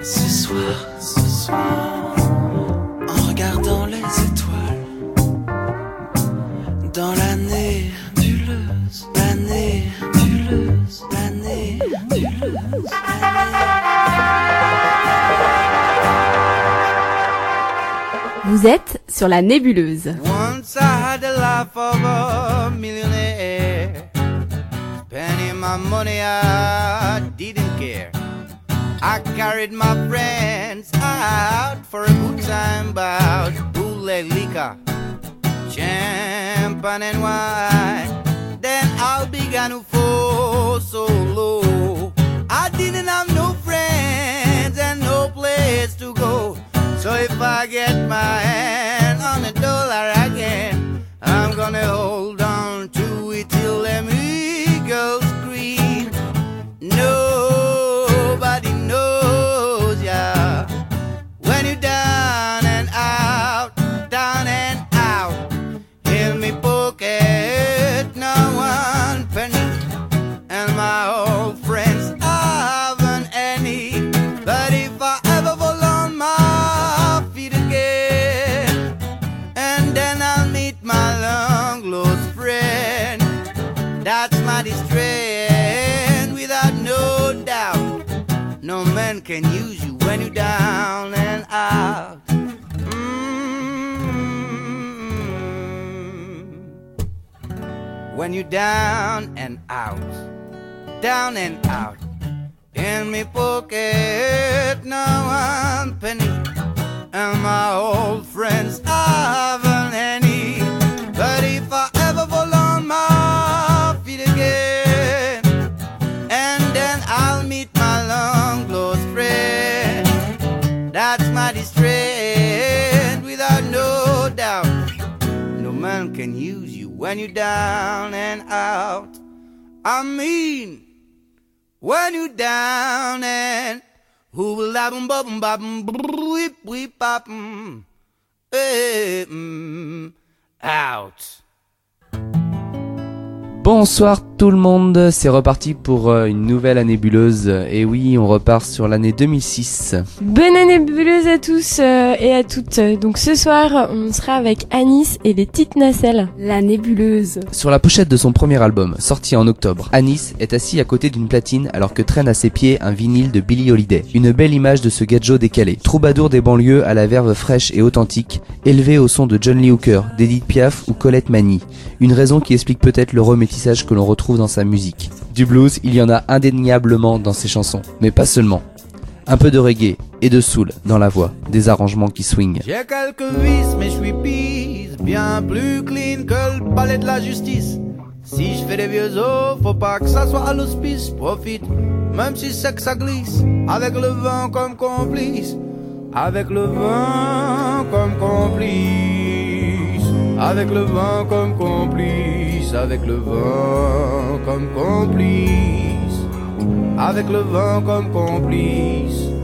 Ce soir, ce soir, en regardant les étoiles, dans l'année nébuleuse, l'année nébuleuse, l'année nébuleuse, Vous êtes sur la nébuleuse. Once I had the life of a millionaire. Spending my money, I didn't care. I carried my friends out for a good time bout bootleg liquor, champagne and wine. Then I began to fall so low. I didn't have no friends and no place to go. So if I get my hand on a dollar again, I'm gonna hold on down and out. Mm. When you're down and out, down and out. In me pocket, no one penny, and my down and out. I mean, when you down and who will lab em bub em bub em whip whip up mm, eh, mm, out. Bonsoir tout le monde, c'est reparti pour euh, une nouvelle année buleuse. Et oui, on repart sur l'année 2006. Bonne année buleuse à tous euh, et à toutes. Donc ce soir, on sera avec Anis et les petites nacelles. La nébuleuse. Sur la pochette de son premier album, sorti en octobre, Anis est assis à côté d'une platine alors que traîne à ses pieds un vinyle de Billie Holiday. Une belle image de ce gadjo décalé. Troubadour des banlieues à la verve fraîche et authentique, élevé au son de John Lee Hooker, d'Edith Piaf ou Colette Mani. Une raison qui explique peut-être le que l'on retrouve dans sa musique. Du blues, il y en a indéniablement dans ses chansons, mais pas seulement. Un peu de reggae et de soul dans la voix, des arrangements qui swingent. J'ai quelques vices, mais je suis pisse, bien plus clean que le palais de la justice. Si je fais des vieux os, faut pas que ça soit à l'hospice. Profite, même si c'est que ça glisse, avec le vent comme complice. Avec le vent comme complice. Avec le vent comme complice. Avec le vent comme complice. Avec le vent comme complice.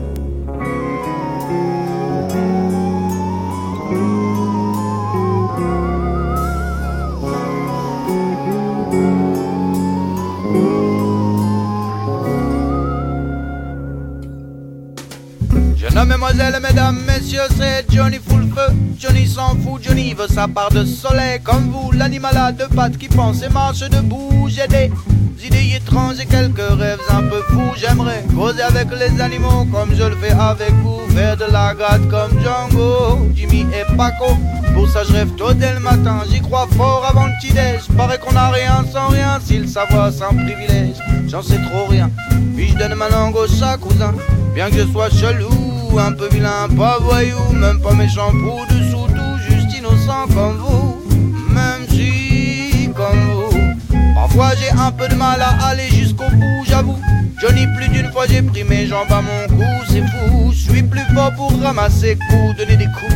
Mesdemoiselles, mesdames, messieurs, c'est Johnny full feu. Johnny s'en fout, Johnny veut sa part de soleil. Comme vous, l'animal à deux pattes qui pense et marche debout. J'ai des idées étranges et quelques rêves un peu fous. J'aimerais causer avec les animaux comme je le fais avec vous. Faire de la gratte comme Django, Jimmy et Paco. Pour ça, je rêve tôt dès le matin. J'y crois fort avant le petit-déj. Paraît qu'on a rien sans rien. Si le savoir sans privilège, j'en sais trop rien. Puis je donne ma langue au chat, cousin. Bien que je sois chelou, un peu vilain, pas voyou, même pas méchant pour dessous tout, juste innocent comme vous, même si comme vous. Parfois j'ai un peu de mal à aller jusqu'au bout, j'avoue. Johnny, plus d'une fois j'ai pris mes jambes à mon cou, c'est fou. Je suis plus fort pour ramasser coups, donner des coups.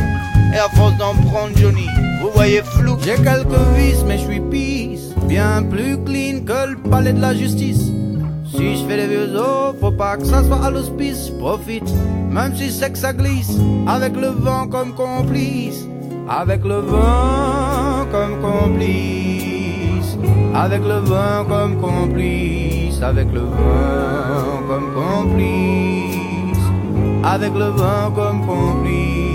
Et à force d'en prendre Johnny, vous voyez flou. J'ai quelques vices, mais je suis pisse. Bien plus clean que le palais de la justice. Si je fais des vieux os, faut pas que ça soit à l'hospice. Profite, même si c'est que ça glisse. Avec le vent comme complice. Avec le vent comme complice. Avec le vent comme complice. Avec le vent comme complice. avec le vent comme complice.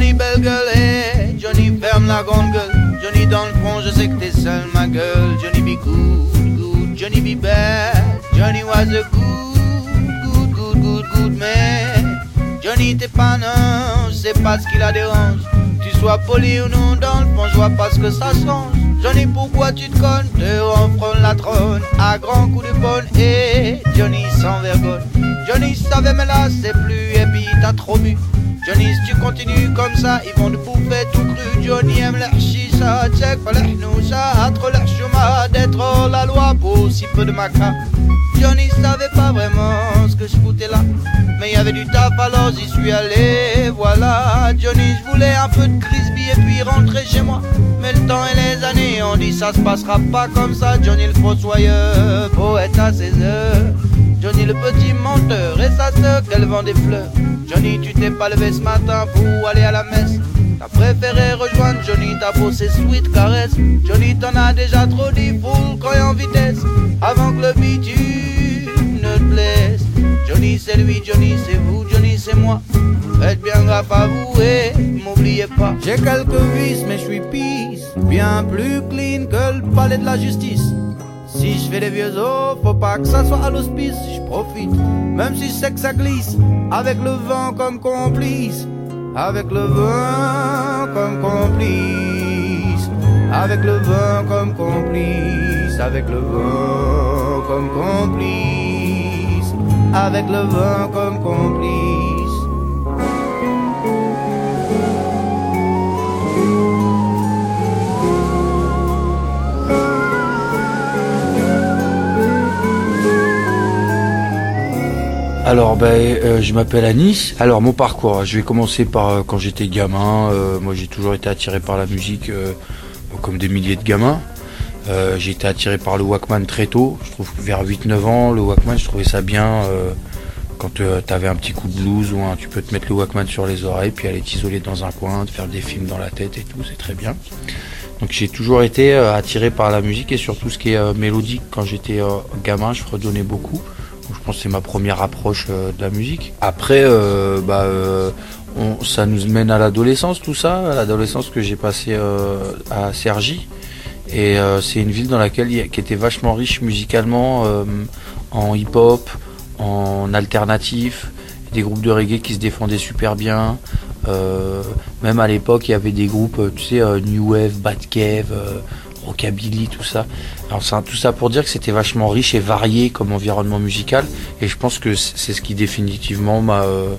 Johnny belle gueule, hey, Johnny ferme la grande gueule. Johnny dans le fond, je sais que t'es seul ma gueule. Johnny be good, good, Johnny be bad. Johnny was a good, good, good, good, good man. Johnny t'es pas non, sais pas ce qui la dérange. Tu sois poli ou non, dans le fond, je vois pas ce que ça change. Johnny, pourquoi tu te connes? Te renfronne la trône à grands coups de bonne. Et Johnny sans vergogne. Johnny savait, mais là c'est plus. Et puis t'as trop bu. Johnny, si tu continues comme ça, ils vont te bouffer tout cru. Johnny aime la chicha, check pas les hnoucha, trop la chouma, d'être la loi pour si peu de maca. Johnny savait pas vraiment ce que je foutais là, mais y avait du taf alors j'y suis allé. Voilà, Johnny, je voulais un peu de crispy et puis rentrer chez moi. Mais le temps et les années, on dit ça se passera pas comme ça. Johnny le fossoyeur, poète à ses heures. Johnny le petit menteur et sa sœur qu'elle vend des fleurs. Johnny, tu t'es pas levé ce matin pour aller à la messe. T'as préféré rejoindre Johnny, t'as posé sweet caresse. Johnny, t'en as déjà trop dit, full croyant en vitesse. Avant que le bitume ne te blesse. Johnny, c'est lui, Johnny, c'est vous, Johnny, c'est moi. Faites bien gaffe à vous et m'oubliez pas. J'ai quelques vices, mais je suis peace. Bien plus clean que le palais de la justice. Si je fais des vieux os, faut pas que ça soit à l'hospice, je profite. Même si je sais que ça glisse, avec le vent comme complice. Avec le vent comme complice. Avec le vent comme complice. Avec le vent comme complice. Avec le vent comme complice. Alors, ben, euh, je m'appelle Anis. Alors, mon parcours, je vais commencer par euh, quand j'étais gamin. Euh, moi, j'ai toujours été attiré par la musique, comme des milliers de gamins. J'ai été attiré par le Walkman très tôt. Je trouve que vers 8-9 ans, le Walkman, je trouvais ça bien. quand tu avais un petit coup de blues ou un, tu peux te mettre le Walkman sur les oreilles, puis aller t'isoler dans un coin, te faire des films dans la tête et tout, c'est très bien. Donc j'ai toujours été attiré par la musique et surtout ce qui est mélodique. Quand j'étais gamin, je fredonnais beaucoup. Je pense que c'est ma première approche euh, de la musique. Après, euh, bah, euh, ça nous mène à l'adolescence, tout ça. À l'adolescence que j'ai passé euh, à Cergy. Et c'est une ville dans laquelle qui était vachement riche musicalement en hip-hop, en alternatif, des groupes de reggae qui se défendaient super bien. Même à l'époque, il y avait des groupes, tu sais, New Wave, Bad Cave, euh, Rockabilly, tout ça. Alors c'est tout ça pour dire que c'était vachement riche et varié comme environnement musical. Et je pense que c'est ce qui définitivement m'a euh, m'a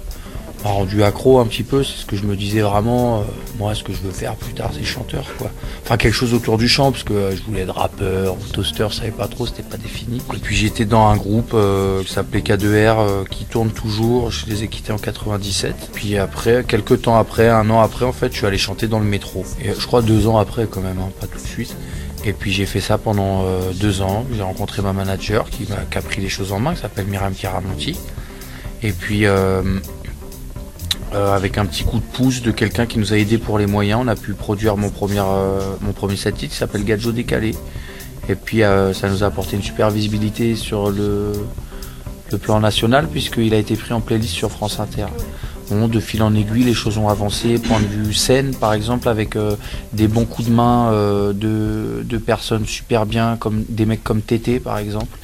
rendu accro un petit peu. C'est ce que je me disais vraiment. euh, moi, ce que je veux faire plus tard, c'est chanteur, quoi. Enfin, quelque chose autour du chant, parce que euh, je voulais être rappeur ou toaster, je savais pas trop, c'était pas défini. Et puis j'étais dans un groupe euh, qui s'appelait K2R, euh, qui tourne toujours. Je les ai quittés en 97. Puis après, quelques temps après, un an après, en fait, je suis allé chanter dans le métro. Et je crois deux ans après, quand même, hein, pas tout de suite. Et puis j'ai fait ça pendant deux ans. J'ai rencontré ma manager qui qui a pris les choses en main, qui s'appelle Myriam Kiramonti. Et puis euh, avec un petit coup de pouce de quelqu'un qui nous a aidé pour les moyens, on a pu produire mon premier euh, mon premier titre qui s'appelle Gadjo décalé. Et puis euh, ça nous a apporté une super visibilité sur le le plan national puisqu'il a été pris en playlist sur France Inter. Bon, de fil en aiguille, les choses ont avancé. Point de vue scène, par exemple, avec euh, des bons coups de main euh, de, de personnes super bien, comme des mecs comme Tété, par exemple,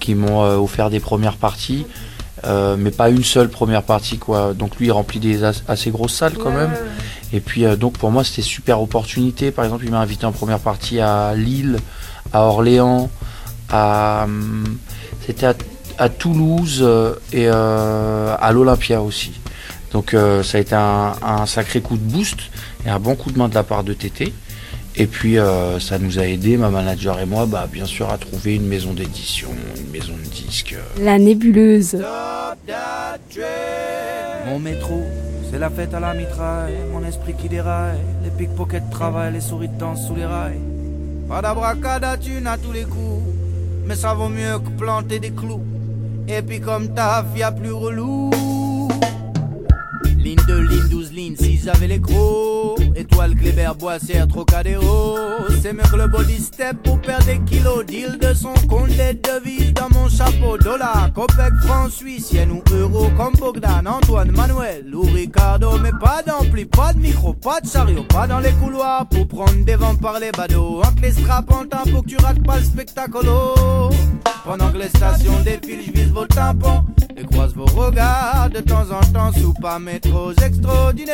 qui m'ont euh, offert des premières parties, euh, mais pas une seule première partie, quoi. Donc lui, il remplit des as- assez grosses salles quand même. Et puis, euh, donc pour moi, c'était super opportunité. Par exemple, il m'a invité en première partie à Lille, à Orléans, à hum, c'était à, à Toulouse euh, et euh, à l'Olympia aussi. Donc euh, ça a été un, un sacré coup de boost et un bon coup de main de la part de TT. Et puis euh, ça nous a aidé, ma manager et moi, bah, bien sûr, à trouver une maison d'édition, une maison de disques. La nébuleuse. Mon métro, c'est la fête à la mitraille. Mon esprit qui déraille. Les pickpockets travaillent, les souris dansent sous les rails. Pas d'abracadathune à tous les coups, mais ça vaut mieux que planter des clous. Et puis comme taf, y a plus relou. Les crocs. Étoile, Kléber, Boissière, Trocadéro. C'est mieux que le body step pour perdre des kilos. Deal de son compte, les devises dans mon chapeau. Dollar, copec, franc, suisse, ou euro. Comme Bogdan, Antoine, Manuel ou Ricardo. Mais pas d'ampli, pas de micro, pas de chariot. Pas dans les couloirs pour prendre des vents par les badauds. Entre les en pour que tu rates pas le spectacolo. Pendant que les stations défilent, je vise vos tampons et croise vos regards de temps en temps sous pas métros extraordinaires.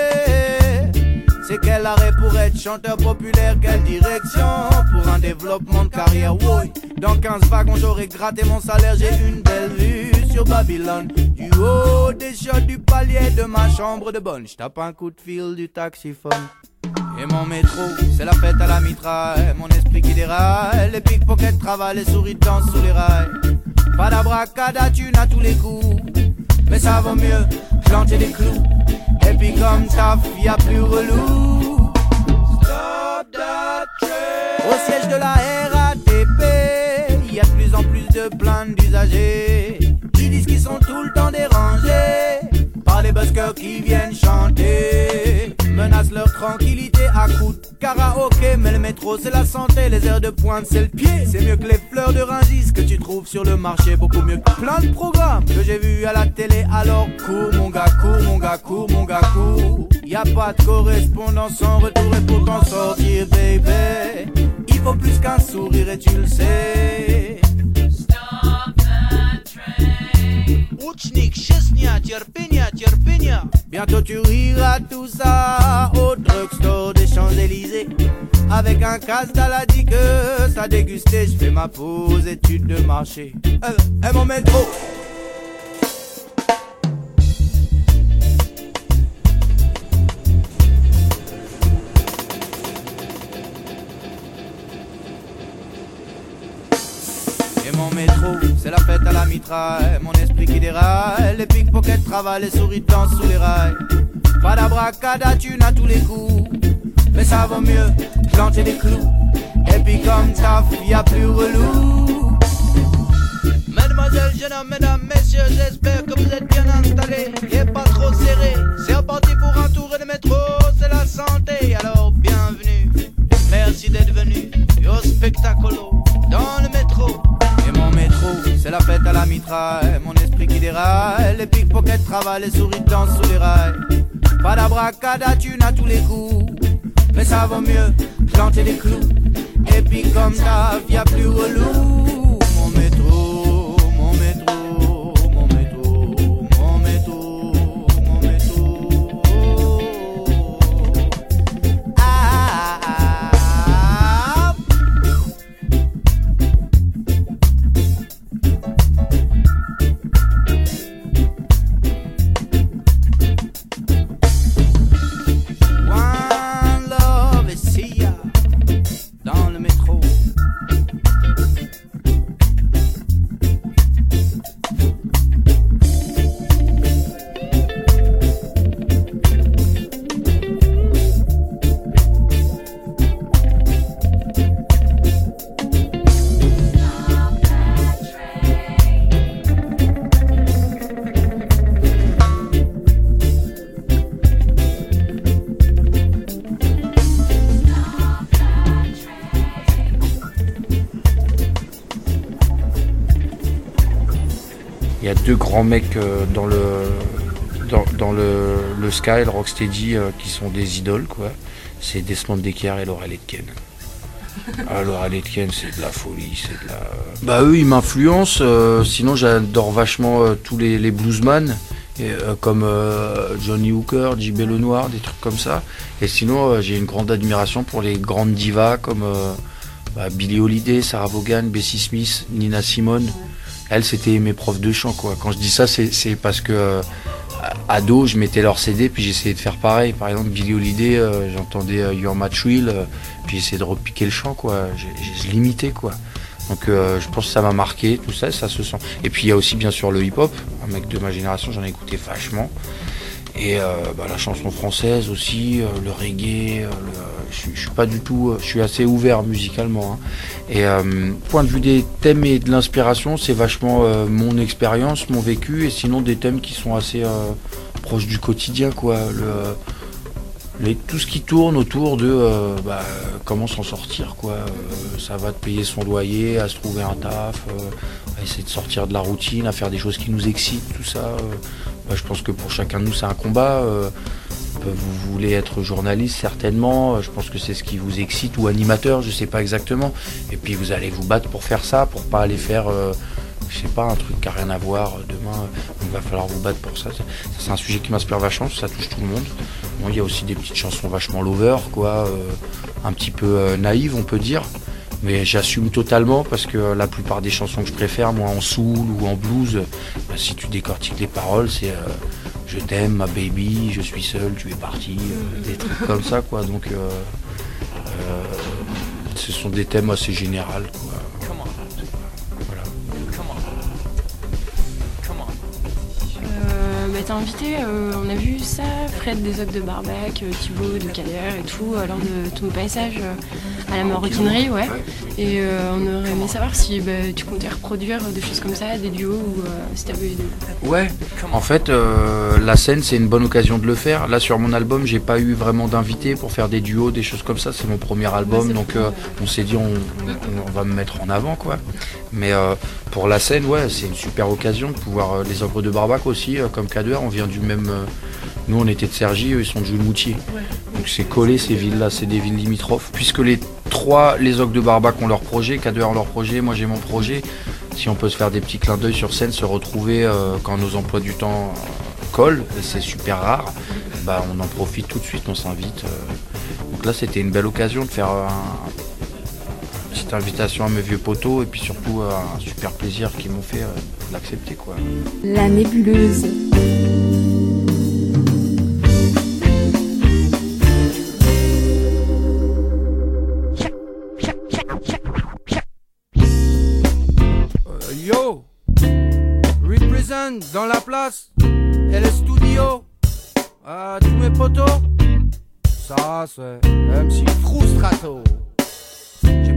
C'est quel arrêt pour être chanteur populaire, quelle direction pour un développement de carrière, oui. Dans 15 wagons, j'aurais gratté mon salaire, j'ai une belle vue sur Babylone. Du haut des shots du palier de ma chambre de bonne, j'tape un coup de fil du taxiphone. Et mon métro, c'est la fête à la mitraille, mon esprit qui déraille, les pickpockets travaillent, les souris dansent sous les rails. Pas d'abracada, tu n'as tous les coups, mais ça vaut mieux planter des clous. Et puis comme taf, y a plus relou. Au siège de la RATP, y a de plus en plus de plaintes d'usagers. Qui disent qu'ils sont tout le temps dérangés par les buskers qui viennent chanter. Leur tranquillité à coups de karaoké. Mais le métro c'est la santé, les heures de pointe c'est le pied. C'est mieux que les fleurs de Rungis que tu trouves sur le marché. Beaucoup mieux que plein de programmes que j'ai vus à la télé. Alors cours mon gars, cours mon gars, cours mon gars, cours. Y a pas de correspondance sans retour et pour t'en sortir, baby. Il faut plus qu'un sourire et tu le sais. Chesnia. Bientôt tu riras tout ça au drugstore des Champs-Élysées. Avec un casse que ça dégusté, je fais ma pause, étude de marché. Eh, eh, mon métro. Mon métro, c'est la fête à la mitraille. Mon esprit qui déraille. Les pickpockets travaillent, les souris dansent sous les rails. Pas d'abracada, tu n'as tous les coups. Mais ça vaut mieux planter des clous. Et puis comme taf, y a plus relou. Mademoiselle, jeune homme, mesdames, messieurs, j'espère que vous êtes bien installés. Et pas trop serré. C'est reparti pour un tour le métro, c'est la santé. Alors bienvenue. Merci d'être venu. Yo spectacolo dans le la à mitraille. Mon esprit qui déraille. Les pickpockets travaillent, les souris dansent sous les rails. Pas d'abracada, tu n'as tous les coups. Mais ça vaut mieux planter des clous. Et puis comme ça, y a plus relou. Grands mecs euh, dans le dans, dans le, le Sky, le Rocksteady, euh, qui sont des idoles, quoi. C'est Desmond Decker et Laurel Etken. Ah, Laurel Etken, c'est de la folie, c'est de la... Bah eux, ils m'influencent, euh, sinon j'adore vachement euh, tous les, les bluesman, et, euh, comme euh, Johnny Hooker, J.B. Lenoir, des trucs comme ça. Et sinon, euh, j'ai une grande admiration pour les grandes divas comme euh, bah, Billie Holiday, Sarah Vaughan, Bessie Smith, Nina Simone. Elles, c'était mes profs de chant, quoi. Quand je dis ça, c'est parce que euh, ado, je mettais leur CD, puis j'essayais de faire pareil. Par exemple, Billie Holiday, euh, j'entendais euh, Your Match Will, euh, puis j'essayais de repiquer le chant, quoi. Je l'imitais, quoi. Donc euh, je pense que ça m'a marqué, tout ça, ça se sent. Et puis il y a aussi bien sûr le hip-hop, un mec de ma génération, j'en ai écouté vachement. Et bah, la chanson française aussi, le reggae, le- je, suis- pas du tout, je suis assez ouvert musicalement. hein. Et euh, point de vue des thèmes et de l'inspiration, c'est vachement euh, mon expérience, mon vécu, et sinon des thèmes qui sont assez euh, proches du quotidien, quoi. Tout ce qui tourne autour de bah, comment s'en sortir quoi. Ça va te payer son loyer, à se trouver un taf, à essayer de sortir de la routine, à faire des choses qui nous excitent, tout ça. Bah, je pense que pour chacun de nous c'est un combat. Euh. vous voulez être journaliste certainement, euh, je pense que c'est ce qui vous excite ou animateur, je sais pas exactement. Et puis vous allez vous battre pour faire ça, pour pas aller faire euh, je sais pas, un truc qui a rien à voir euh, demain, il va falloir vous battre pour ça. C'est un sujet qui m'inspire vachement, ça touche tout le monde. Bon, il y a aussi des petites chansons vachement lover, quoi, un petit peu naïves, on peut dire. Mais j'assume totalement parce que la plupart des chansons que je préfère, moi en soul ou en blues, bah, si tu décortiques les paroles, c'est euh, je t'aime, ma baby, je suis seul, tu es parti, euh, des trucs comme ça, quoi. Donc, euh, ce sont des thèmes assez généraux, quoi. Euh, bah, t'as invité, euh, on a vu ça, Fred des Ocs de Barbac, euh, Thibaut de Calère et tout, euh, lors de ton passage euh, à la maroquinerie, ouais. Et euh, on aurait aimé savoir si bah, tu comptais reproduire des choses comme ça, des duos, ou euh, si t'avais des... Ouais, en fait, euh, la scène, c'est une bonne occasion de le faire. Là, sur mon album, j'ai pas eu vraiment d'invités pour faire des duos, des choses comme ça. C'est mon premier album, donc euh, on s'est dit, on, on- on va me mettre en avant, quoi. Mais euh, pour la scène, ouais, c'est une super occasion de pouvoir. euh, les ogres de Barbac aussi, euh, comme K2R, on vient du même. euh, nous, on était de Cergy, eux, ils sont de Jules-Moutier. Donc c'est collé ces villes-là, c'est des villes limitrophes. Puisque les trois, les ogres de Barbac ont leur projet, K2R ont leur projet, moi j'ai mon projet. Si on peut se faire des petits clins d'œil sur scène, se retrouver euh, quand nos emplois du temps euh, collent, et c'est super rare, bah on en profite tout de suite, on s'invite. euh. Donc là c'était une belle occasion de faire un, une petite invitation à mes vieux poteaux et puis surtout un super plaisir qu'ils m'ont fait euh, d'accepter quoi. La nébuleuse. Et le studio Ah, tous mes potos Ça c'est MC Frustrato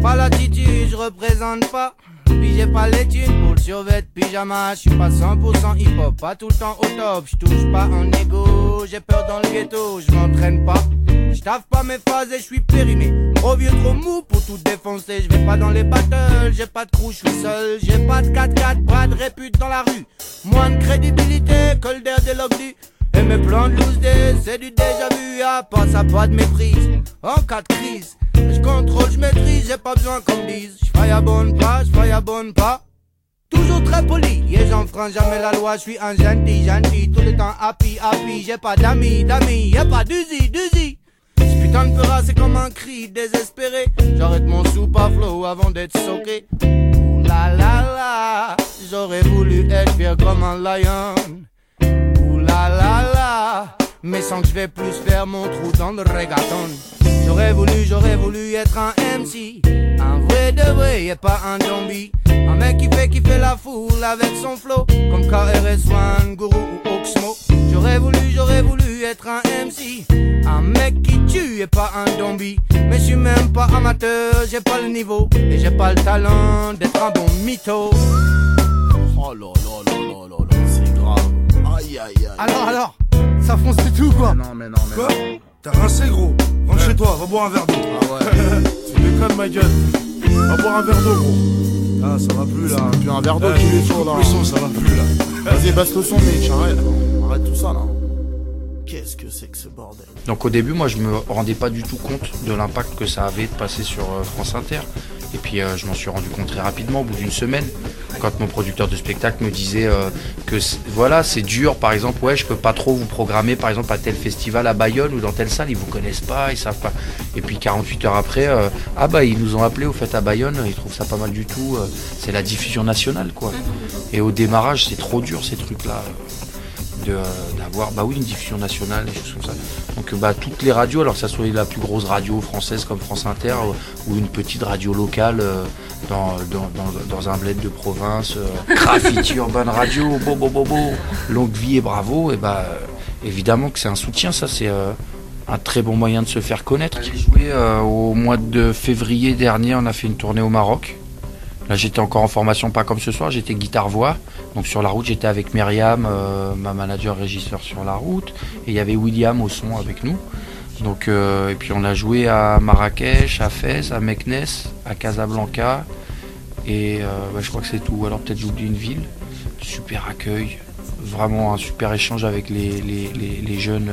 pas l'attitude, je représente pas Puis j'ai pas les thunes pour le survêt pyjama Je suis pas 100% hip hop, pas tout le temps au top Je touche pas en ego, j'ai peur dans le ghetto Je pas je pas mes phases et je suis périmé. Trop vieux, trop mou pour tout défoncer. Je vais pas dans les battles, j'ai pas de crew, je seul. J'ai pas de 4-4, pas de répute dans la rue. Moins de crédibilité que le der des logdi. Et mes plans de loose c'est du déjà vu. À pas ça, pas de méprise. En cas de crise, je contrôle, je maîtrise, j'ai pas besoin qu'on me dise. Je bonne pas, je bonne pas. Toujours très poli, et j'enfreins jamais la loi, je suis un gentil, gentil, tout le temps happy, happy, j'ai pas d'amis, d'amis, y'a pas d'usi, d'usi. Ce putain de peur, c'est comme un cri désespéré. J'arrête mon soupe à avant d'être soqué. Ouh la la la, j'aurais voulu être fier comme un lion. Ouh la la la, mais sans que je vais plus faire mon trou dans le reggaeton. J'aurais voulu, j'aurais voulu être un MC. Un vrai de vrai et pas un zombie. Un mec qui fait kiffer la foule avec son flow. Comme KRS-One, Guru ou Oxmo. J'aurais voulu, j'aurais voulu être un MC. Un mec qui tue et pas un zombie. Mais je suis même pas amateur, j'ai pas le niveau. Et j'ai pas le talent d'être un bon mytho. Oh là là là là là là, c'est grave. Aïe aïe aïe. Alors, alors, ça fonce tout quoi. Non mais non mais Quoi non. T'as rincé gros Rentre chez toi, va boire un verre d'eau. Ah ouais. Tu déconnes ma gueule. Va boire un verre d'eau gros. Ah ça va plus là. Puis un verre d'eau Eh, qui est chaud là. Le son ça va plus là. Vas-y baisse le son Mitch, arrête. Arrête tout ça là. Qu'est-ce que c'est que ce bordel? Donc au début, moi, je me rendais pas du tout compte de l'impact que ça avait de passer sur euh, France Inter. Et puis euh, je m'en suis rendu compte très rapidement, au bout d'une semaine, quand mon producteur de spectacle me disait euh, que voilà, c'est dur, par exemple, ouais, je peux pas trop vous programmer, par exemple, à tel festival à Bayonne ou dans telle salle, ils vous connaissent pas, ils savent pas. Et puis 48 heures après, euh, ah bah ils nous ont appelé au fait à Bayonne, ils trouvent ça pas mal du tout. c'est la diffusion nationale, quoi. Et au démarrage, c'est trop dur ces trucs-là. Euh, euh, d'avoir bah oui une diffusion nationale des choses comme ça. Donc euh, bah toutes les radios alors que ça soit la plus grosse radio française comme France Inter ou, ou une petite radio locale euh, dans, dans, dans, dans un bled de province euh, graffiti urban radio bo bo bo bo longue vie et bravo et bah euh, évidemment que c'est un soutien ça c'est euh, un très bon moyen de se faire connaître. J'ai joué euh, au mois de février dernier on a fait une tournée au Maroc Là, j'étais encore en formation, pas comme ce soir, j'étais guitare-voix. Donc sur la route, j'étais avec Myriam, euh, ma manager régisseur sur la route. Et il y avait William au son avec nous. Donc, euh, et puis on a joué à Marrakech, à Fès, à Meknes, à Casablanca. Et euh, bah, je crois que c'est tout. Alors peut-être j'oublie une ville. Super accueil. Vraiment un super échange avec les, jeunes.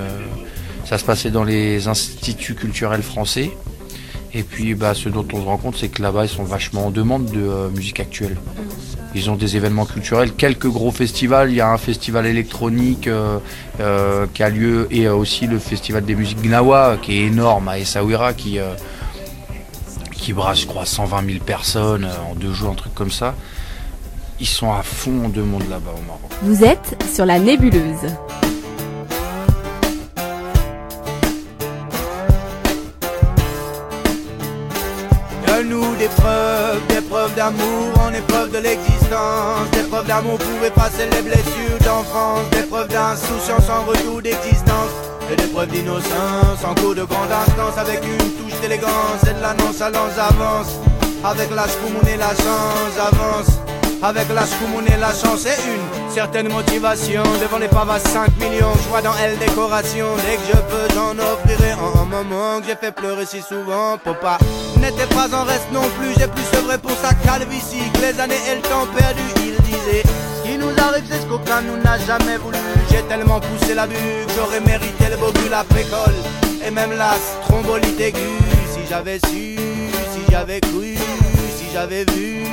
ça se passait dans les instituts culturels français. Et puis bah, ce dont on se rend compte, c'est que là-bas, ils sont vachement en demande de euh, musique actuelle. Ils ont des événements culturels, quelques gros festivals. Il y a un festival électronique euh, euh, qui a lieu et aussi le festival des musiques Gnawa qui est énorme à Essaouira qui, qui brasse, je crois, 120 000 personnes en deux jours, un truc comme ça. Ils sont à fond en demande là-bas au Maroc. Vous êtes sur la nébuleuse. Épreuve de l'existence. Des preuves d'amour pour effacer les blessures d'enfance. Des preuves d'insouciance en retour d'existence. Et des preuves d'innocence en cours de grande instance. Avec une touche d'élégance et de la nonchalance avance. Avec la schkoumoun et la chance avance. Avec la et la chance et une certaine motivation. Devant les paves à 5 millions, je vois dans elle décoration. Dès que je peux, j'en offrirai un moment que j'ai fait pleurer si souvent. Papa n'était pas en reste non plus, j'ai plus sevré pour sa calvitie. Que les années et le temps perdu, il disait. Ce qui nous arrive, c'est ce qu'aucun nous n'a jamais voulu. J'ai tellement poussé la que j'aurais mérité le beau but, la pécole. Et même la thrombolite aiguë. Si j'avais su, si j'avais cru, j'avais vu.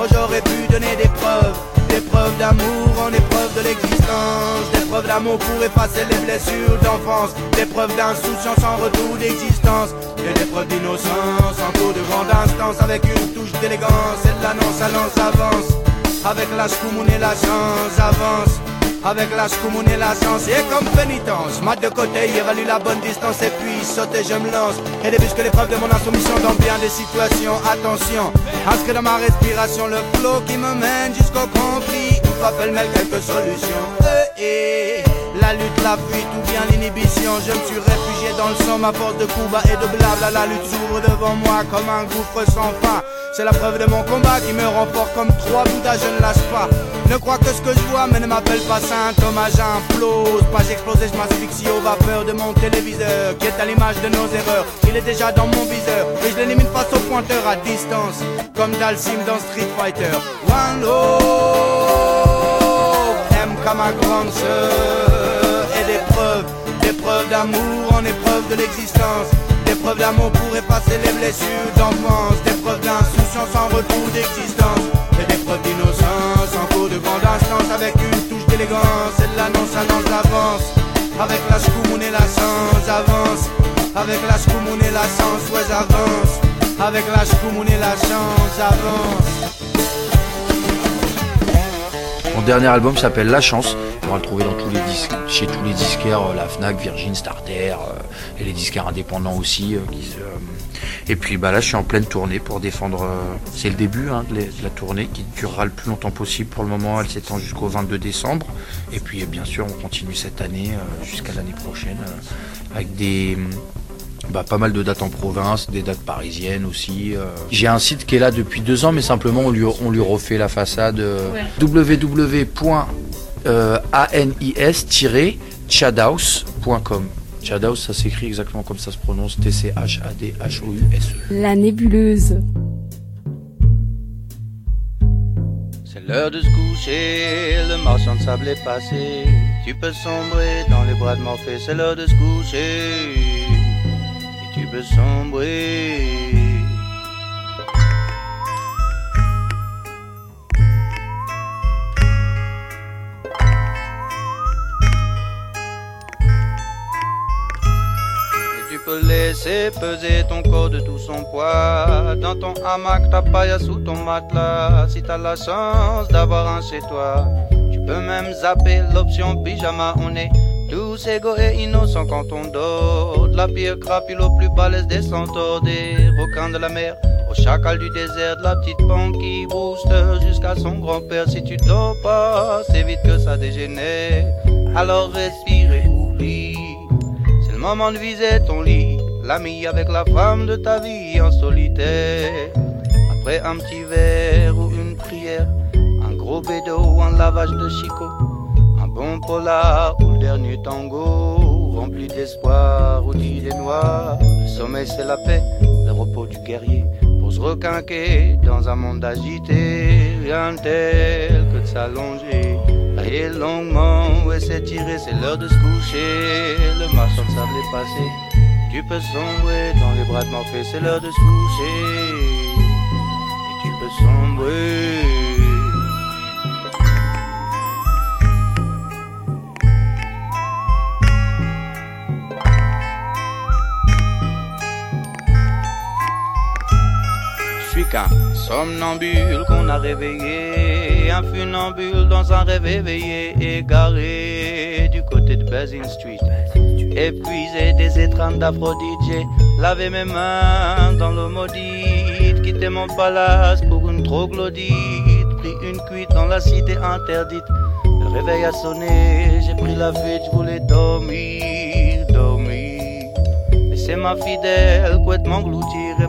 Oh, j'aurais pu donner des preuves, des preuves d'amour en épreuve de l'existence, des preuves d'amour pour effacer les blessures d'enfance, des preuves d'insouciance en retour d'existence, et des preuves d'innocence en cours de grande instance, avec une touche d'élégance et de la nonchalance avance, avec la schkoumoun et la chance avance. Avec la schkoumoun et la chance. Et comme pénitence. Mat de côté, évalue la bonne distance et puis sauter je me lance. Et débusque l'épreuve de mon insoumission dans bien des situations Attention, inscrit dans ma respiration le flot qui me mène jusqu'au conflit Ou pas pêle-mêle quelques solutions. Eh, eh, La lutte, la fuite ou bien l'inhibition Je me suis réfugié dans le sang, ma force de combat et de blabla La lutte s'ouvre devant moi comme un gouffre sans fin c'est la preuve de mon combat qui me rend fort comme trois bouddhas, je ne lâche pas. Ne crois que ce que je vois, mais ne m'appelle pas Saint Thomas, j'implose. Pas j'explose je m'asphyxie aux vapeurs de mon téléviseur qui est à l'image de nos erreurs. Il est déjà dans mon viseur et je l'élimine face au pointeur à distance, comme Dalsim dans Street Fighter. One love, aime comme ma grande sœur des preuves d'amour en épreuve de l'existence. Des preuves d'amour pour effacer les blessures d'enfance. Des preuves d'insouciance en retour d'existence. Et des preuves d'innocence en cours de grande instance Avec une touche d'élégance et de la nonchalance d'avance. Avec la schkoumoun et la chance avance. Avec la schkoumoun et la chance, ouais j'avance Avec la schkoumoun et la chance avance dernier album s'appelle La Chance. On va le trouver dans tous les disques, chez tous les disquaires, euh, la Fnac, Virgin, Starter, euh, et les disquaires indépendants aussi. euh, et puis bah là, je suis en pleine tournée pour défendre. c'est le début hein, de, la, de la tournée qui durera le plus longtemps possible. Pour le moment, elle s'étend jusqu'au 22 décembre. Et puis, bien sûr, on continue cette année jusqu'à l'année prochaine avec des bah, pas mal de dates en province, des dates parisiennes aussi. euh. J'ai un site qui est là depuis deux ans, mais simplement on lui, on lui refait la façade euh, www.anis-chadaus.com. Chadaus, ça s'écrit exactement comme ça se prononce, T-C-H-A-D-H-O-U-S-E. La nébuleuse. C'est l'heure de se coucher, le marchand de sable est passé. Tu peux sombrer dans les bras de Morphée, c'est l'heure de se coucher. Peux sombrer. Laisser peser ton corps de tout son poids. Dans ton hamac, ta paille sous ton matelas. Si t'as la chance d'avoir un chez toi Tu peux même zapper l'option pyjama. On est tous égaux et innocents quand on dort De la pire crapule au plus balèze des centaures Des requins de la mer au chacal du désert De la petite panque qui booste jusqu'à son grand-père. Si tu dors pas, c'est vite que ça dégénère. Alors respire et oublie. C'est le moment de viser ton lit, l'ami avec la femme de ta vie en solitaire. Après un petit verre ou une prière, un gros bédo ou un lavage de chicot, bon polar ou le dernier tango, plus d'espoir ou d'idées noires. Le sommeil c'est la paix, le repos du guerrier. Pour se requinquer dans un monde agité, rien de tel que de s'allonger. Et longuement, et s'étirer, c'est l'heure de se coucher. Le marchand de sable est. Tu peux sombrer dans les bras de Morphée, c'est l'heure de se coucher. Et tu peux sombrer. Qu'un somnambule qu'on a réveillé, un funambule dans un rêve éveillé, égaré du côté de Basin Street. Épuisé des étreintes d'Aphrodite, j'ai lavé mes mains dans l'eau maudite, quitté mon palace pour une troglodyte, pris une cuite dans la cité interdite. Le réveil a sonné, j'ai pris la fuite, je voulais dormir, dormir. Et c'est ma fidèle couette m'engloutir et de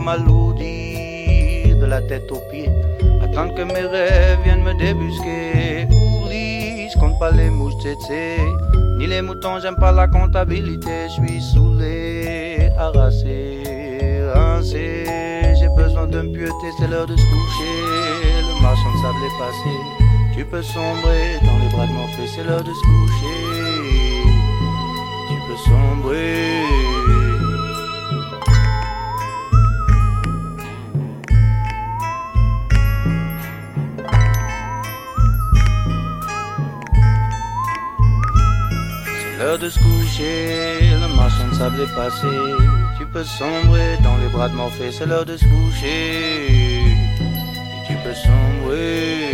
la tête aux pieds. Attendre que mes rêves viennent me débusquer. Oublie, je compte pas les mouches ni les moutons, j'aime pas la comptabilité. Je suis saoulé, harassé, rincé. J'ai besoin de me pieuter, c'est l'heure de se coucher. Le marchand de sable est passé. Tu peux sombrer dans les bras de Morphée, c'est l'heure de se coucher. Tu peux sombrer. L'heure de se coucher, le marchand de sable est passé. Tu peux sombrer dans les bras de Morphée, c'est l'heure de se coucher. Tu peux sombrer.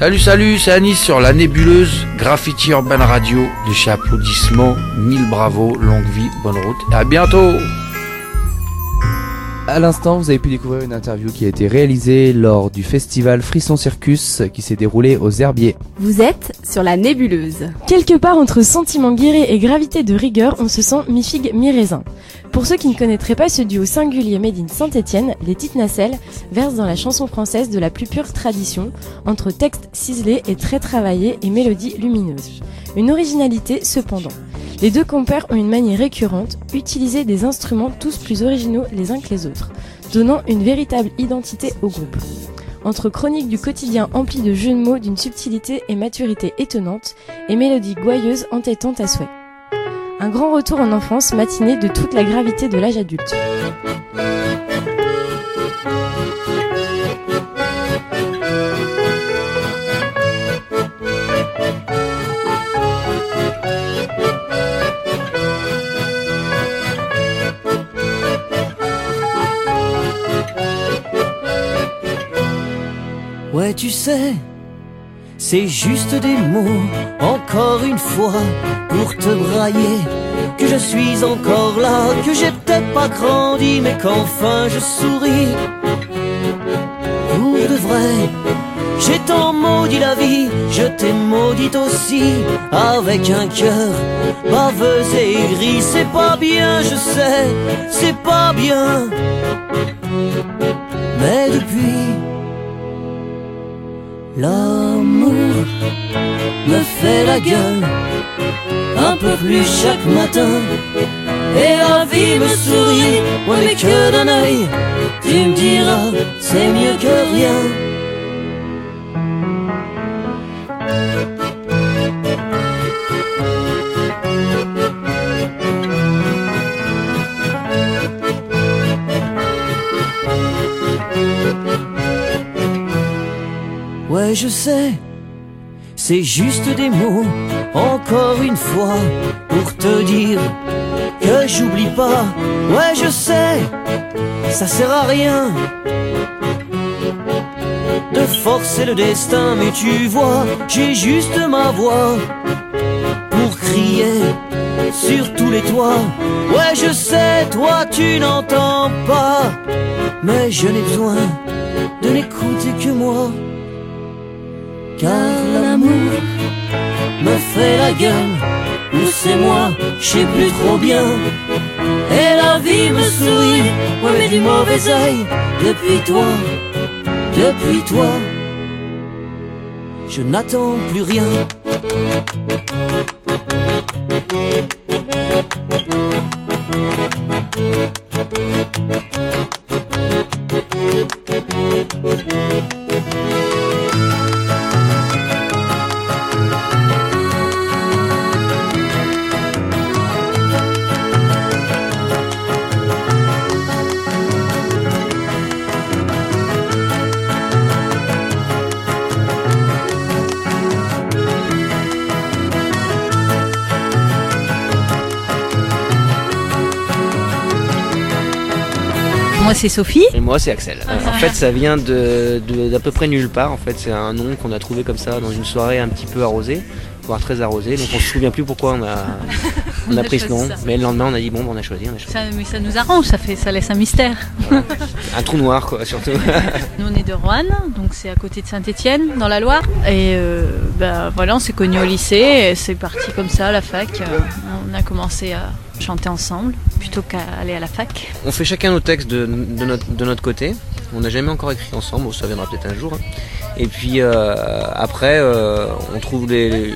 Salut, salut, c'est Anis sur la nébuleuse Graffiti Urban Radio. De chez Applaudissements, mille bravo, longue vie, bonne route et à bientôt À l'instant, vous avez pu découvrir une interview qui a été réalisée lors du festival Frisson Circus qui s'est déroulé aux Herbiers. Vous êtes sur la nébuleuse. Quelque part entre sentiment guéri et gravité de rigueur, on se sent mi-figue, mi-raisin. Pour ceux qui ne connaîtraient pas ce duo singulier made in Saint-Étienne, les Petites Nacelles versent dans la chanson française de la plus pure tradition, entre textes ciselés et très travaillés et mélodies lumineuses. Une originalité cependant. Les deux compères ont une manière récurrente, utiliser des instruments tous plus originaux les uns que les autres, donnant une véritable identité au groupe. Entre chroniques du quotidien emplies de jeux de mots d'une subtilité et maturité étonnantes, et mélodies gouailleuses entêtantes à souhait. Un grand retour en enfance matiné de toute la gravité de l'âge adulte. Ouais, tu sais, c'est juste des mots, encore une fois, pour te brailler. Que je suis encore là, que j'ai peut-être pas grandi, mais qu'enfin je souris. Pour de vrai, j'ai tant maudit la vie, je t'ai maudite aussi, avec un cœur baveux et gris. C'est pas bien, je sais, c'est pas bien. Mais depuis, L'amour me fait la gueule un peu plus chaque matin. Et la vie me sourit, ouais mais que d'un œil, tu me diras, c'est mieux que rien. Ouais, je sais, c'est juste des mots, encore une fois, pour te dire que j'oublie pas. Ouais, je sais, ça sert à rien de forcer le destin, mais tu vois, j'ai juste ma voix pour crier sur tous les toits. Ouais, je sais, toi tu n'entends pas, mais je n'ai besoin de n'écouter que moi. Car l'amour me fait la gueule, ou c'est moi, je sais plus trop bien. Et la vie me sourit, ouais mais du mauvais œil, depuis toi, depuis toi, je n'attends plus rien. Thank you. Moi, c'est Sophie. Et moi, c'est Axel. Ah. En fait, ça vient de d'à peu près nulle part. En fait, c'est un nom qu'on a trouvé comme ça dans une soirée un petit peu arrosée, voire très arrosée. Donc, on se souvient plus pourquoi on a, on a pris ce nom. ça. Mais le lendemain, on a dit bon, on a choisi, on a choisi. Ça, mais ça nous arrange, ça, fait, ça laisse un mystère. Un trou noir, quoi, surtout. Nous, on est de Roanne, donc c'est à côté de Saint-Étienne, dans la Loire. Et euh, bah, voilà, on s'est connus au lycée, et c'est parti comme ça à la fac. Euh, on a commencé à chanter ensemble, plutôt qu'à aller à la fac. On fait chacun nos textes de, de notre, de notre côté. On n'a jamais encore écrit ensemble, ça viendra peut-être un jour. hein. Et puis euh, après, euh, on trouve les-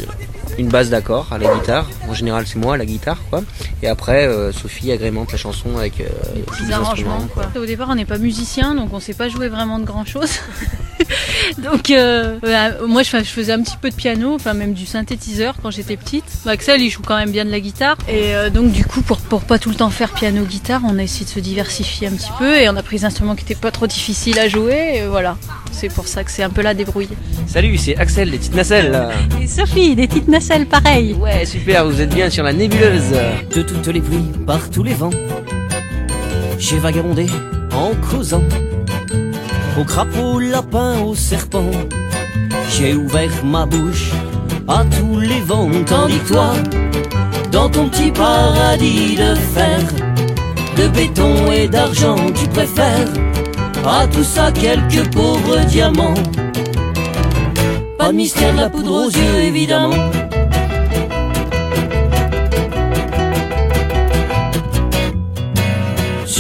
une base d'accords à la guitare. En général, c'est moi à la guitare, quoi. Et après, euh, Sophie agrémente la chanson avec euh, tous Petits les arrangements, instruments. quoi. Au départ, on n'est pas musicien, donc on sait pas jouer vraiment de grand chose. donc, euh, euh, moi, je, fais- je faisais un petit peu de piano, enfin même du synthétiseur quand j'étais petite. Bah, Axel, il joue quand même bien de la guitare. Et euh, donc, du coup, pour, pour pas tout le temps faire piano-guitare, on a essayé de se diversifier un petit peu et on a pris des instruments qui étaient pas trop difficiles à jouer. Et voilà, c'est pour ça que c'est un peu la débrouille. Salut, c'est Axel des petites nacelles. Et Sophie, des petites nacelles pareilles. Ouais, super, vous êtes bien sur la nébuleuse. de toutes les pluies, par tous les vents. J'ai vagabondé en causant au crapaud, au lapin, au serpent. J'ai ouvert ma bouche à tous les vents, tandis que toi, dans ton petit paradis de fer, de béton et d'argent, tu préfères à tout ça quelques pauvres diamants. Pas de mystère la poudre aux yeux, évidemment.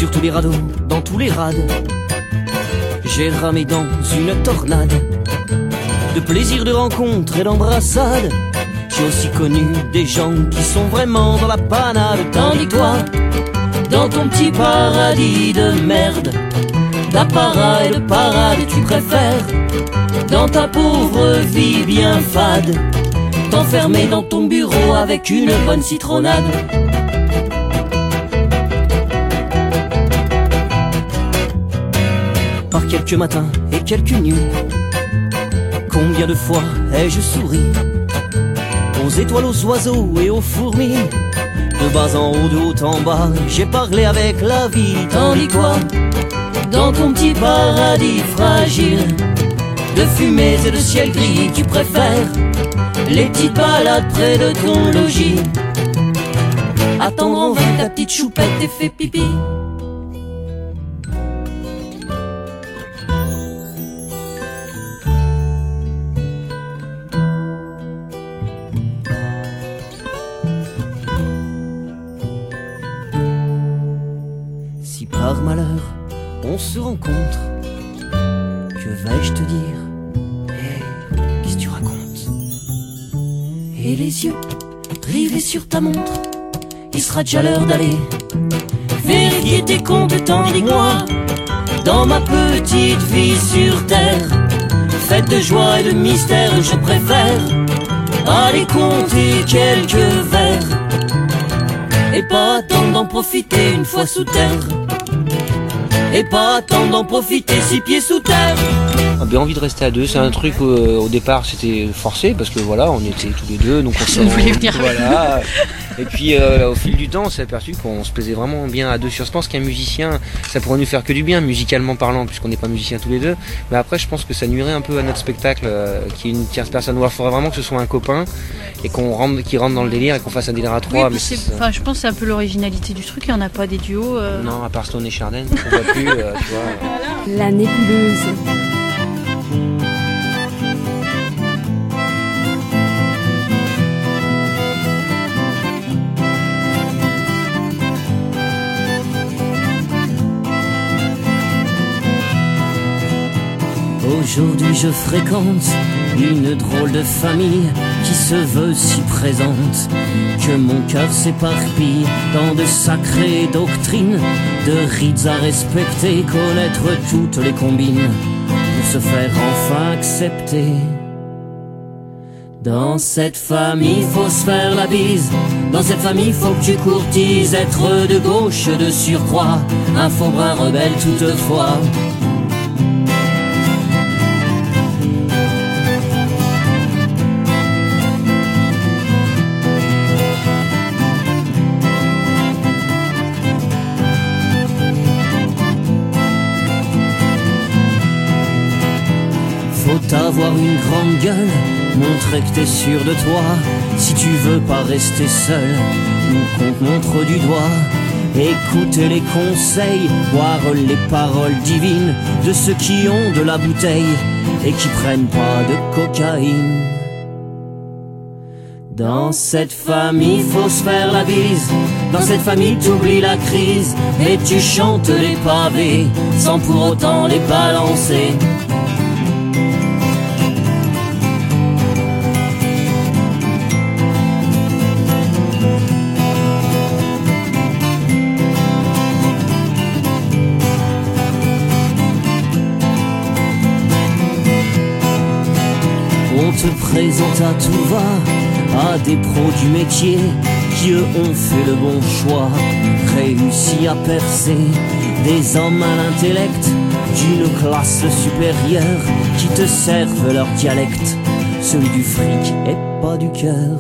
sur tous les radeaux, dans tous les rades. J'ai ramé dans une tornade de plaisir de rencontre et d'embrassade. J'ai aussi connu des gens qui sont vraiment dans la panade. Tandis toi, dans ton petit paradis de merde, d'apparat et de parade, tu préfères, dans ta pauvre vie bien fade, t'enfermer dans ton bureau avec une bonne citronnade. Quelques matins et quelques nuits. Combien de fois ai-je souri aux étoiles, aux oiseaux et aux fourmis De bas en haut, de haut en bas, j'ai parlé avec la vie. Tandis que toi, dans ton petit paradis fragile, de fumées et de ciel gris, tu préfères les petites balades près de ton logis. Attendre en vain ta petite choupette et fait pipi. Montre, il sera déjà l'heure d'aller vérifier tes comptes tandis que moi, dans ma petite vie sur terre, faite de joie et de mystère, je préfère aller compter quelques verres et pas attendre d'en profiter une fois sous terre. Et pas attendre d'en profiter six pieds sous terre. Bien envie de rester à deux. C'est un truc où, euh, au départ c'était forcé parce que voilà, on était tous les deux, donc on voulait venir Voilà. Et puis euh, au fil du temps, on s'est aperçu qu'on se plaisait vraiment bien à deux. Sur je pense qu'un musicien, ça pourrait nous faire que du bien, musicalement parlant, puisqu'on n'est pas musiciens tous les deux. Mais après, je pense que ça nuirait un peu à notre spectacle, euh, qui est une tierce personne. Ou alors, il faudrait vraiment que ce soit un copain et qu'on rentre, qui rentre dans le délire et qu'on fasse un délire à Oui, trois. enfin, je pense que c'est un peu l'originalité du truc, il n'y en a pas des duos. euh. non, à part Stone et Chardin, on voit plus, euh, tu vois. La nébuleuse. Aujourd'hui je fréquente Une drôle de famille qui se veut si présente que mon cœur s'éparpille dans de sacrées doctrines, de rites à respecter, connaître toutes les combines pour se faire enfin accepter. Dans cette famille, faut se faire la bise. Dans cette famille, faut que tu courtises. Être de gauche, de surcroît. Un faux brin rebelle toutefois. Avoir une grande gueule, montrer que t'es sûr de toi. Si tu veux pas rester seul, ou qu'on te montre du doigt. Écouter les conseils, voir les paroles divines de ceux qui ont de la bouteille et qui prennent pas de cocaïne. Dans cette famille, faut se faire la bise. Dans cette famille, t'oublies la crise et tu chantes les pavés sans pour autant les balancer. Présente à tout va, à des pros du métier qui eux ont fait le bon choix, réussi à percer, des hommes à l'intellect d'une classe supérieure qui te servent leur dialecte, celui du fric et pas du cœur.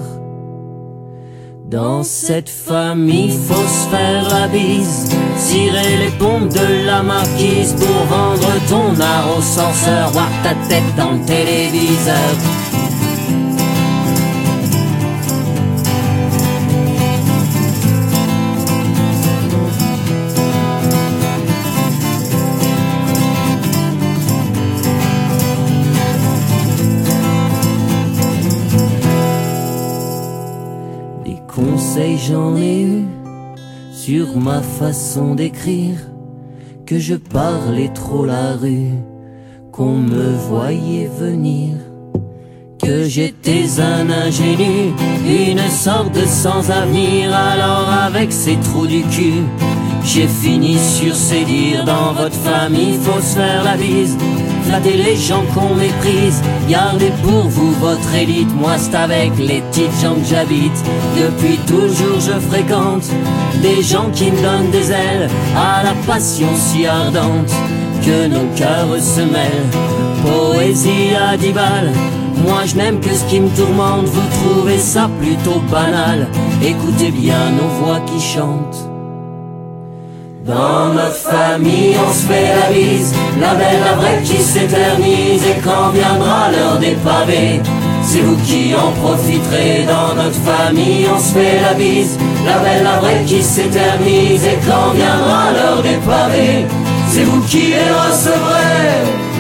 Dans cette famille, faut se faire la bise, tirer les pompes de la marquise pour vendre ton art au censeur, voir ta tête dans le téléviseur. J'en ai eu sur ma façon d'écrire, que je parlais trop la rue, qu'on me voyait venir, que j'étais un ingénu, une sorte de sans avenir, alors avec ces trous du cul. J'ai fini sur ces dires dans votre famille, faut se faire la bise. Flatter les gens qu'on méprise, gardez pour vous votre élite. Moi c'est avec les petites gens que j'habite. Depuis toujours je fréquente des gens qui me donnent des ailes à la passion si ardente que nos cœurs se mêlent. Poésie à. Moi je n'aime que ce qui me tourmente, vous trouvez ça plutôt banal. Écoutez bien nos voix qui chantent. Dans notre famille, on se fait la bise, la belle, la vraie qui s'éternise. Et quand viendra l'heure des pavés, c'est vous qui en profiterez. Dans notre famille, on se fait la bise, la belle, la vraie qui s'éternise. Et quand viendra l'heure des pavés, c'est vous qui les recevrez.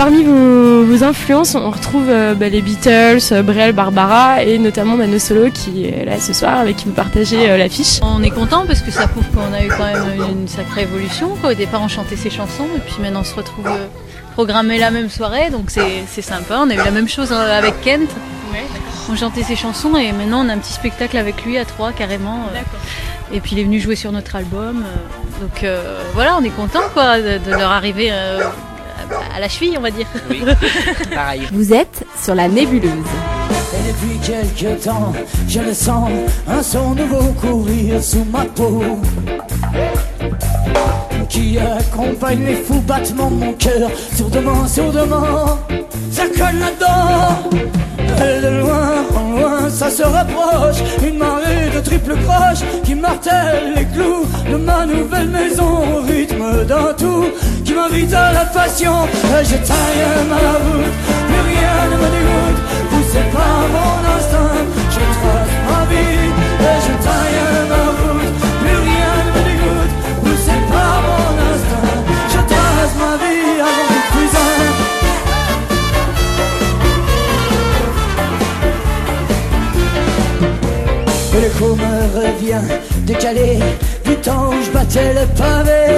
Parmi vos, vos influences, on retrouve euh, bah, les Beatles, euh, Brel, Barbara et notamment Mano Solo qui est là ce soir avec qui vous partagez euh, l'affiche. On est content parce que ça prouve qu'on a eu quand même une sacrée évolution. Quoi. Au départ, on chantait ses chansons et puis maintenant on se retrouve euh, programmer la même soirée, donc c'est sympa. On a eu la même chose avec Kent. On chantait ses chansons et maintenant on a un petit spectacle avec lui à trois carrément. Et puis il est venu jouer sur notre album. Donc voilà, on est content quoi de, de leur arriver euh, à la cheville, on va dire. Pareil. Vous êtes sur la nébuleuse. Et depuis quelques temps, je le sens, un son nouveau courir sous ma peau. Qui accompagne les fous battements de mon cœur, sourdement, sourdement, ça colle là-dedans. Et de loin en loin, ça se rapproche, une marée de triple croche qui martèle les clous de ma nouvelle maison au rythme d'un tout qui m'invite à la passion. Je taille ma route, plus rien ne me dégoûte, poussé par mon instinct, je trace ma vie je taille ma route, plus rien ne me dégoûte, poussé par mon instinct, je trace ma vie avant toute prison. Et l'écho me revient décalé du temps où je battais le pavé.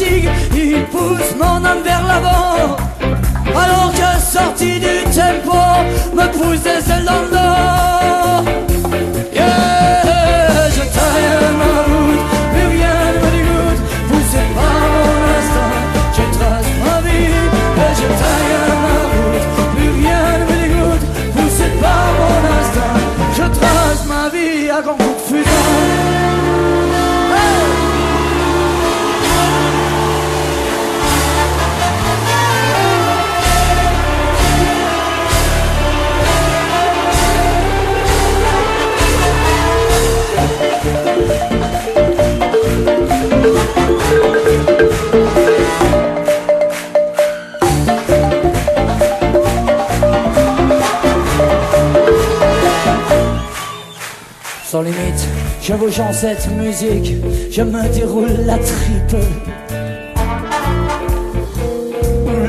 Il pousse mon âme vers l'avant. Alors que sorti du tempo, me pousse des ailes dans le dos. Sans limite, je vous chante cette musique, je me déroule la tripe.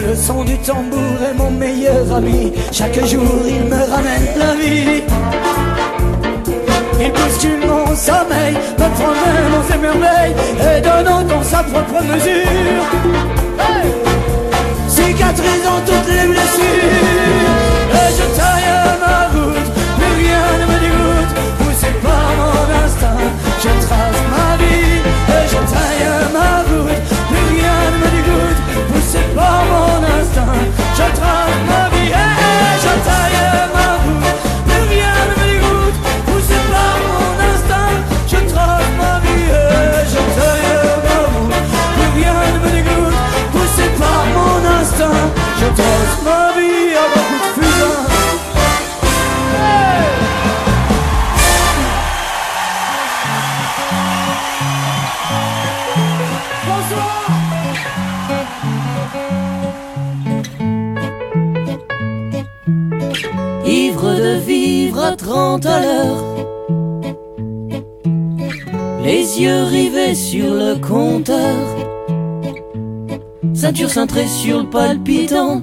Le son du tambour est mon meilleur ami, chaque jour il me ramène la vie. Il bouscule mon sommeil, me promène dans ses merveilles et donne dans sa propre mesure. Cicatrisant toutes les blessures, sur le compteur, ceinture cintrée sur le palpitant,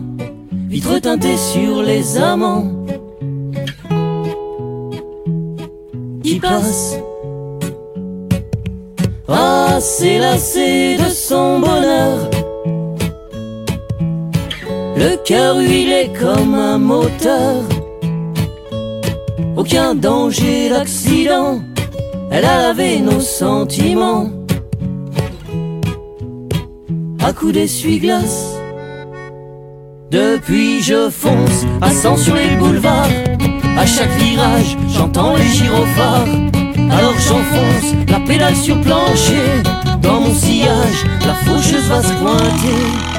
vitre teintée sur les amants qui passent. Assez lassé de son bonheur, le cœur huilé comme un moteur. Aucun danger d'accident, elle a lavé nos sentiments. À coups d'essuie-glace, depuis je fonce, passant sur les boulevards. À chaque virage, j'entends les gyrophares. Alors j'enfonce la pédale sur plancher. Dans mon sillage, la faucheuse va se pointer.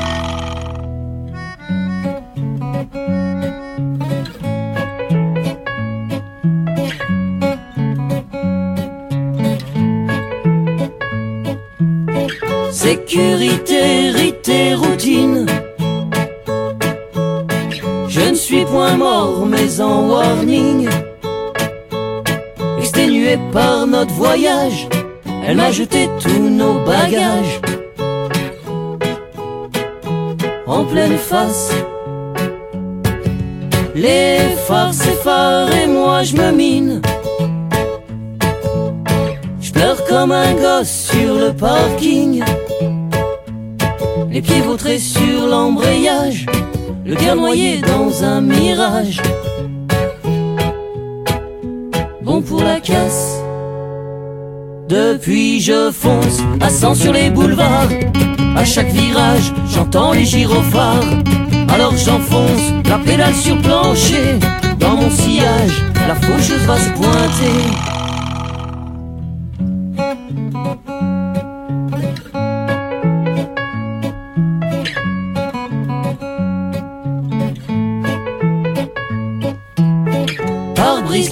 Sécurité, rite et routine. Je ne suis point mort, mais en warning. Exténué par notre voyage, elle m'a jeté tous nos bagages. En pleine face, les phares s'effarent et moi je me mine. Je pleure comme un gosse sur le parking. Les pieds vautrés sur l'embrayage, le cœur noyé dans un mirage. Bon pour la casse. Depuis je fonce, à 100 sur les boulevards. À chaque virage, j'entends les gyrophares. Alors j'enfonce la pédale sur plancher. Dans mon sillage, la faucheuse va se pointer.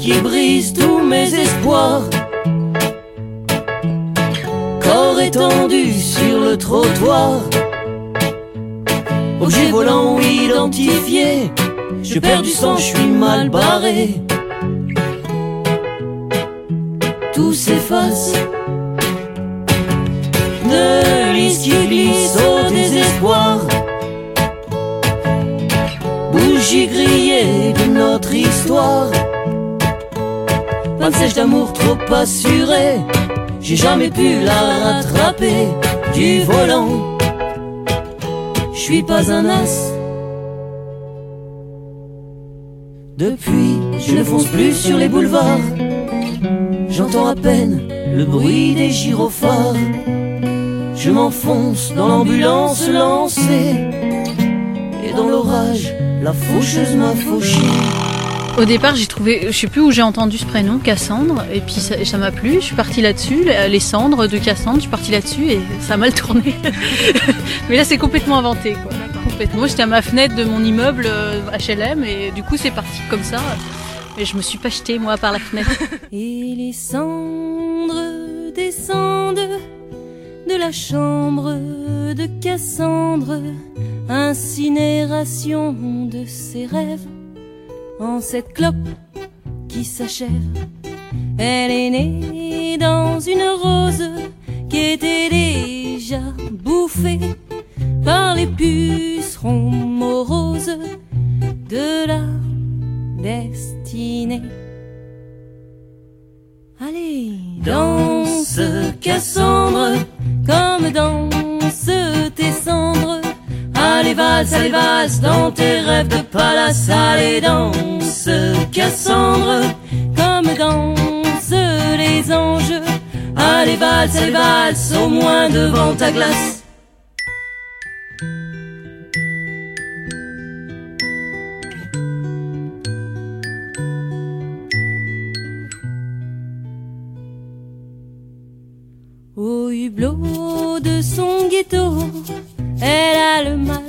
Qui brise tous mes espoirs. Corps étendu sur le trottoir. Objet volant identifié. Je perds du sang, je suis mal barré. Tout s'efface. De lys qui glisse au désespoir. Bougie grillée de notre histoire. Sèche d'amour trop assuré, j'ai jamais pu la rattraper du volant. Je suis pas un as. Depuis, je ne fonce plus sur les boulevards. J'entends à peine le bruit des gyrophares. Je m'enfonce dans l'ambulance lancée. Et dans l'orage, la faucheuse m'a fauché. Au départ, j'ai trouvé, je sais plus où j'ai entendu ce prénom, Cassandre, et puis ça m'a plu. Je suis partie là-dessus, les cendres de Cassandre, je suis partie là-dessus et ça a mal tourné. Mais là, c'est complètement inventé, quoi. Complètement. J'étais à ma fenêtre de mon immeuble euh, HLM et du coup, c'est parti comme ça. Et je me suis pas jetée, moi, par la fenêtre. Et les cendres descendent de la chambre de Cassandre, incinération de ses rêves en cette clope qui s'achève. Elle est née dans une rose qui était déjà bouffée par les pucerons moroses de la destinée. Allez, danse Cassandre, comme danse tes cendres. Allez, valse, allez, valse dans tes rêves de palace. Allez, danse Cassandre, comme dansent les anges. Allez, valse, allez, valse au moins devant ta glace. Au hublot de son ghetto, elle a le mal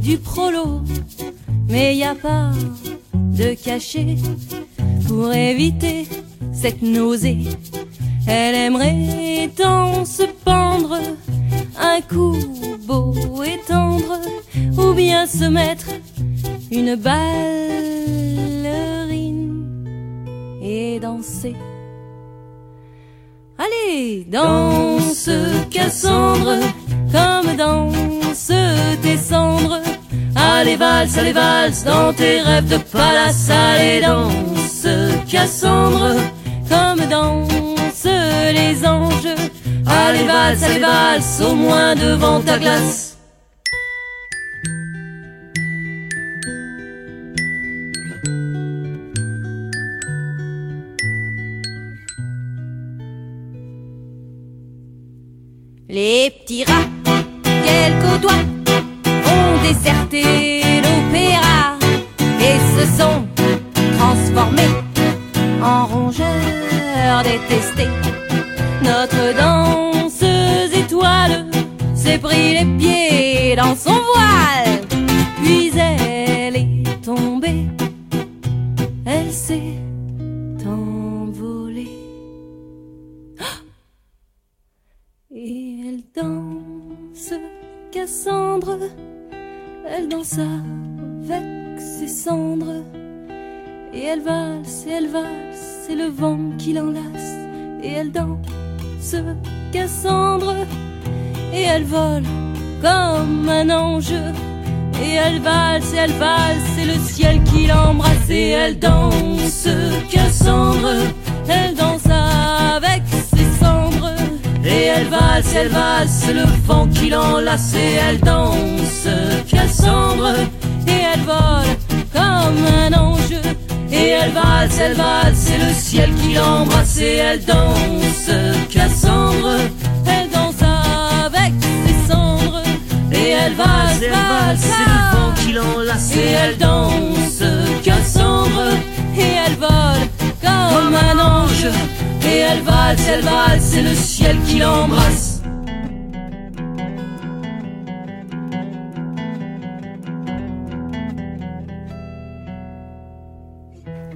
du prolo, mais y a pas de cachet pour éviter cette nausée. Elle aimerait tant se pendre, un coup beau et tendre, ou bien se mettre une ballerine et danser. Allez, danse Cassandre, comme danse tes cendres. Allez, valse, allez, valse dans tes rêves de palace. Allez, danse Cassandre, comme dansent les anges. Allez, valse, allez, valse au moins devant ta glace. Les petits rats qu'elle côtoie ont déserté l'opéra et se sont transformés en rongeurs détestés. Notre danseuse étoile s'est pris les pieds dans son voile, puis elle est tombée, elle s'est envolée. Et elle danse Cassandre, elle danse avec ses cendres. Et elle valse, et elle valse, c'est le vent qui l'enlace. Et elle danse Cassandre, et elle vole comme un ange. Et elle valse, et elle valse, c'est le ciel qui l'embrasse. Et elle danse Cassandre, elle danse elle valse, elle valse, c'est le vent qui l'enlace et elle danse Cassandre. Et elle vole comme un ange. Et elle valse, elle valse, c'est le ciel qui l'embrasse et elle danse Cassandre, elle danse avec ses cendres. Et elle valse, elle valse, c'est le vent qui l'enlace et elle danse Cassandre. Et elle vole comme un ange et elle valse, elle valse, c'est le ciel qui l'embrasse.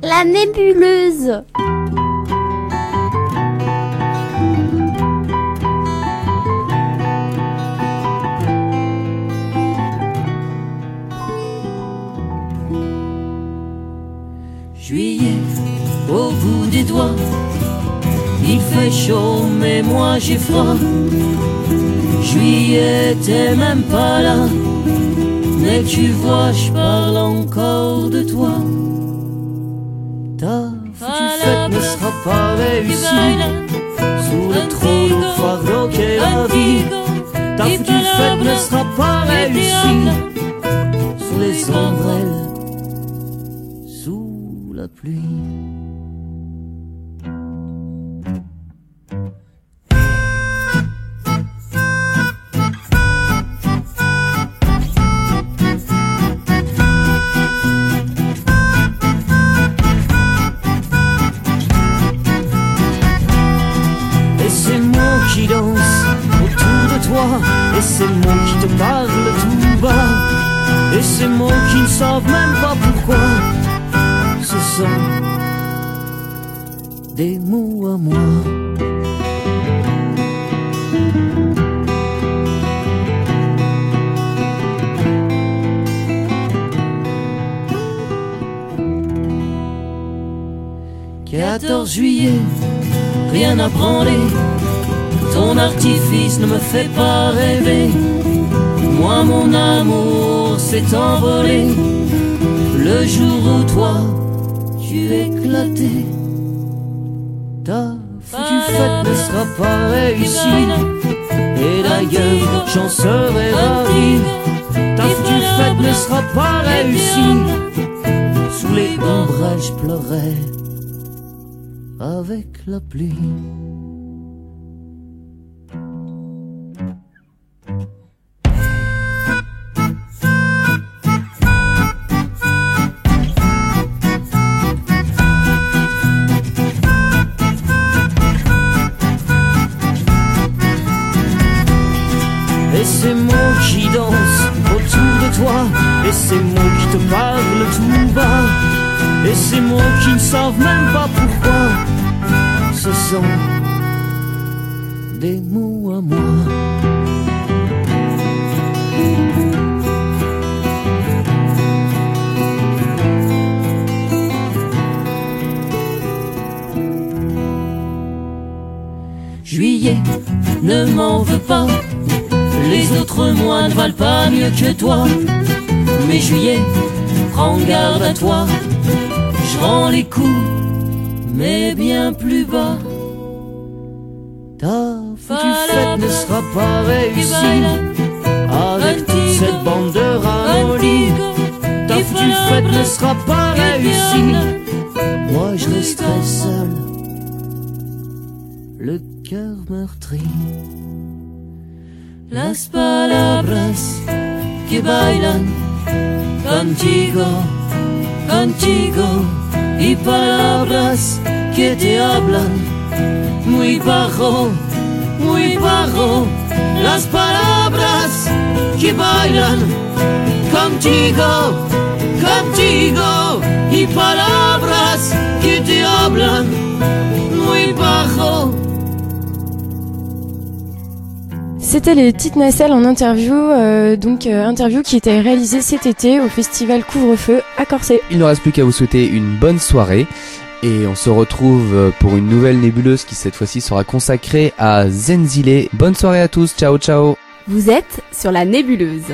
La nébuleuse. Juillet, au bout des doigts, il fait chaud, mais moi j'ai froid. Juillet, t'es même pas là, mais tu vois, je parle encore de toi. Ta foutue fête ne sera pas réussi. Sous le trop lourd fardeau qu'est la vie, ta foutue fête ne sera pas réussie. Sous les ombrelles, sous la pluie. Ces mots qui te parlent tout bas. Et ces mots qui ne savent même pas pourquoi. Ce sont des mots à moi « 14 juillet, rien à branler. Ton artifice ne me fait pas rêver. Moi, mon amour s'est envolé. Le jour où toi, tu éclatais. Ta foutue fête ne sera pas réussie. Et d'ailleurs, j'en serai ravi. Ta foutue fête ne sera pas réussie. Sous les ombrages, je pleurais avec la pluie. Ces mots qui te parlent tout bas, et ces mots qui ne savent même pas pourquoi, ce sont des mots à moi. Juillet, ne m'en veux pas. Les autres mois ne valent pas mieux que toi. Mais juillet, prends garde à toi. Je rends les coups, mais bien plus bas. Ta foutue fête ne sera pas réussie. Avec toute cette bande de ramollis. Ta foutue fête ne sera pas réussie. Moi je resterai seul. Le cœur meurtri. Las palabras que bailan contigo, contigo, y palabras que te hablan muy bajo, muy bajo. Las palabras que bailan contigo, contigo, y palabras que te hablan muy bajo. C'était les petites nacelles en interview, euh, donc euh, interview qui était réalisée cet été au festival Couvre-feu à Corsé. Il ne reste plus qu'à vous souhaiter une bonne soirée. Et on se retrouve euh, pour une nouvelle nébuleuse qui cette fois-ci sera consacrée à Zenzile. Bonne soirée à tous, ciao ciao Vous êtes sur la nébuleuse.